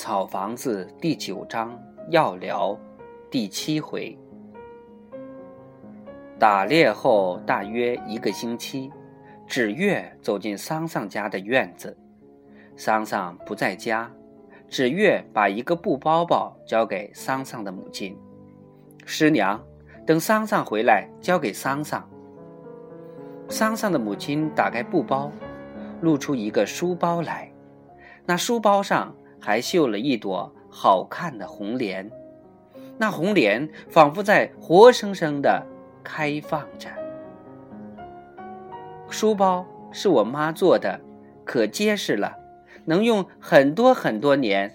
草房子第九章要聊第七回。打猎后大约一个星期，纸月走进桑桑家的院子。桑桑不在家，纸月把一个布包包交给桑桑的母亲。师娘，等桑桑回来交给桑桑。桑桑的母亲打开布包，露出一个书包来，那书包上。还绣了一朵好看的红莲，那红莲仿佛在活生生的开放着。书包是我妈做的，可结实了，能用很多很多年。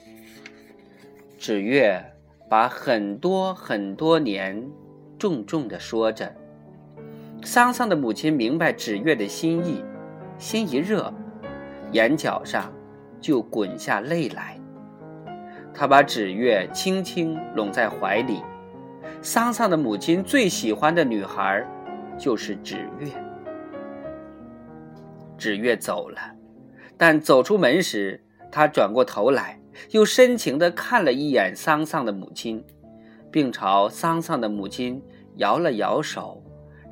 纸月把很多很多年重重的说着。桑桑的母亲明白纸月的心意，心一热，眼角上。就滚下泪来。他把纸月轻轻拢在怀里。桑桑的母亲最喜欢的女孩，就是纸月。纸月走了，但走出门时，他转过头来，又深情地看了一眼桑桑的母亲，并朝桑桑的母亲摇了摇手，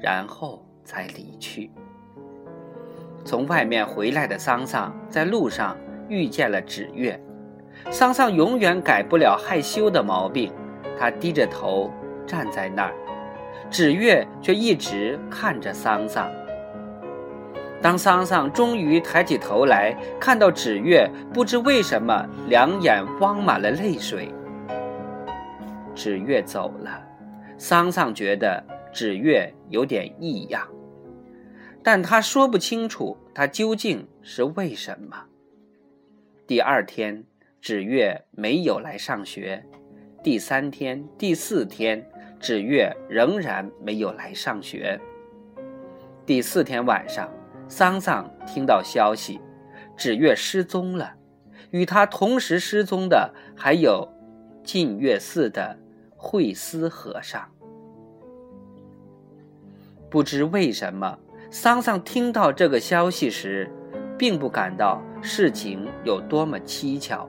然后才离去。从外面回来的桑桑，在路上。遇见了纸月，桑桑永远改不了害羞的毛病。他低着头站在那儿，纸月却一直看着桑桑。当桑桑终于抬起头来，看到纸月，不知为什么两眼汪满了泪水。纸月走了，桑桑觉得纸月有点异样，但他说不清楚他究竟是为什么。第二天，纸月没有来上学。第三天、第四天，纸月仍然没有来上学。第四天晚上，桑桑听到消息，纸月失踪了。与他同时失踪的还有净月寺的慧思和尚。不知为什么，桑桑听到这个消息时，并不感到。事情有多么蹊跷？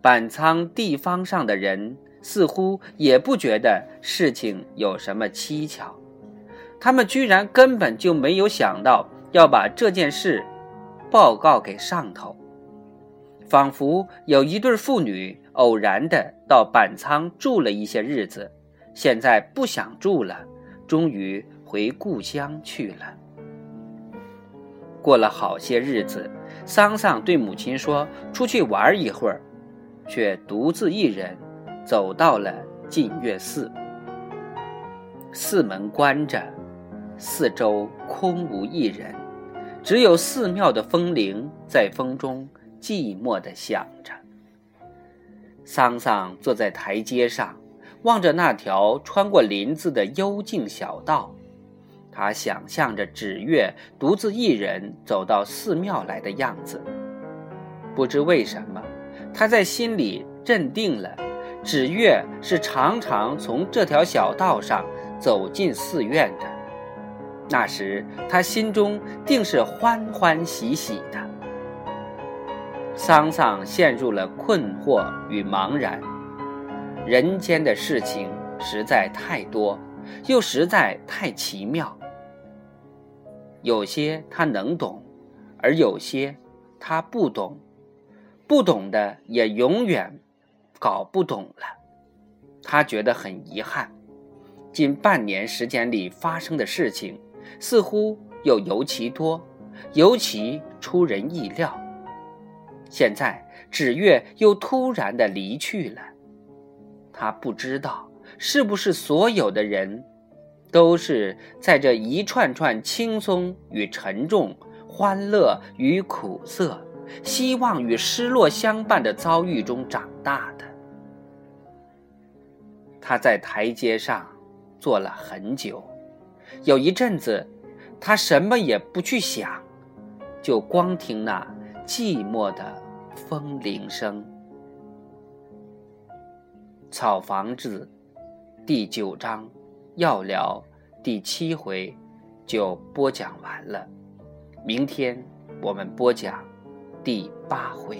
板仓地方上的人似乎也不觉得事情有什么蹊跷，他们居然根本就没有想到要把这件事报告给上头。仿佛有一对妇女偶然的到板仓住了一些日子，现在不想住了，终于回故乡去了。过了好些日子，桑桑对母亲说：“出去玩一会儿。”却独自一人走到了净月寺。寺门关着，四周空无一人，只有寺庙的风铃在风中寂寞地响着。桑桑坐在台阶上，望着那条穿过林子的幽静小道。他想象着纸月独自一人走到寺庙来的样子，不知为什么，他在心里镇定了。纸月是常常从这条小道上走进寺院的，那时他心中定是欢欢喜喜的。桑桑陷入了困惑与茫然，人间的事情实在太多，又实在太奇妙。有些他能懂，而有些他不懂，不懂的也永远搞不懂了。他觉得很遗憾，近半年时间里发生的事情似乎又尤其多，尤其出人意料。现在纸月又突然的离去了，他不知道是不是所有的人。都是在这一串串轻松与沉重、欢乐与苦涩、希望与失落相伴的遭遇中长大的。他在台阶上坐了很久，有一阵子，他什么也不去想，就光听那寂寞的风铃声。草房子，第九章。药疗第七回就播讲完了，明天我们播讲第八回。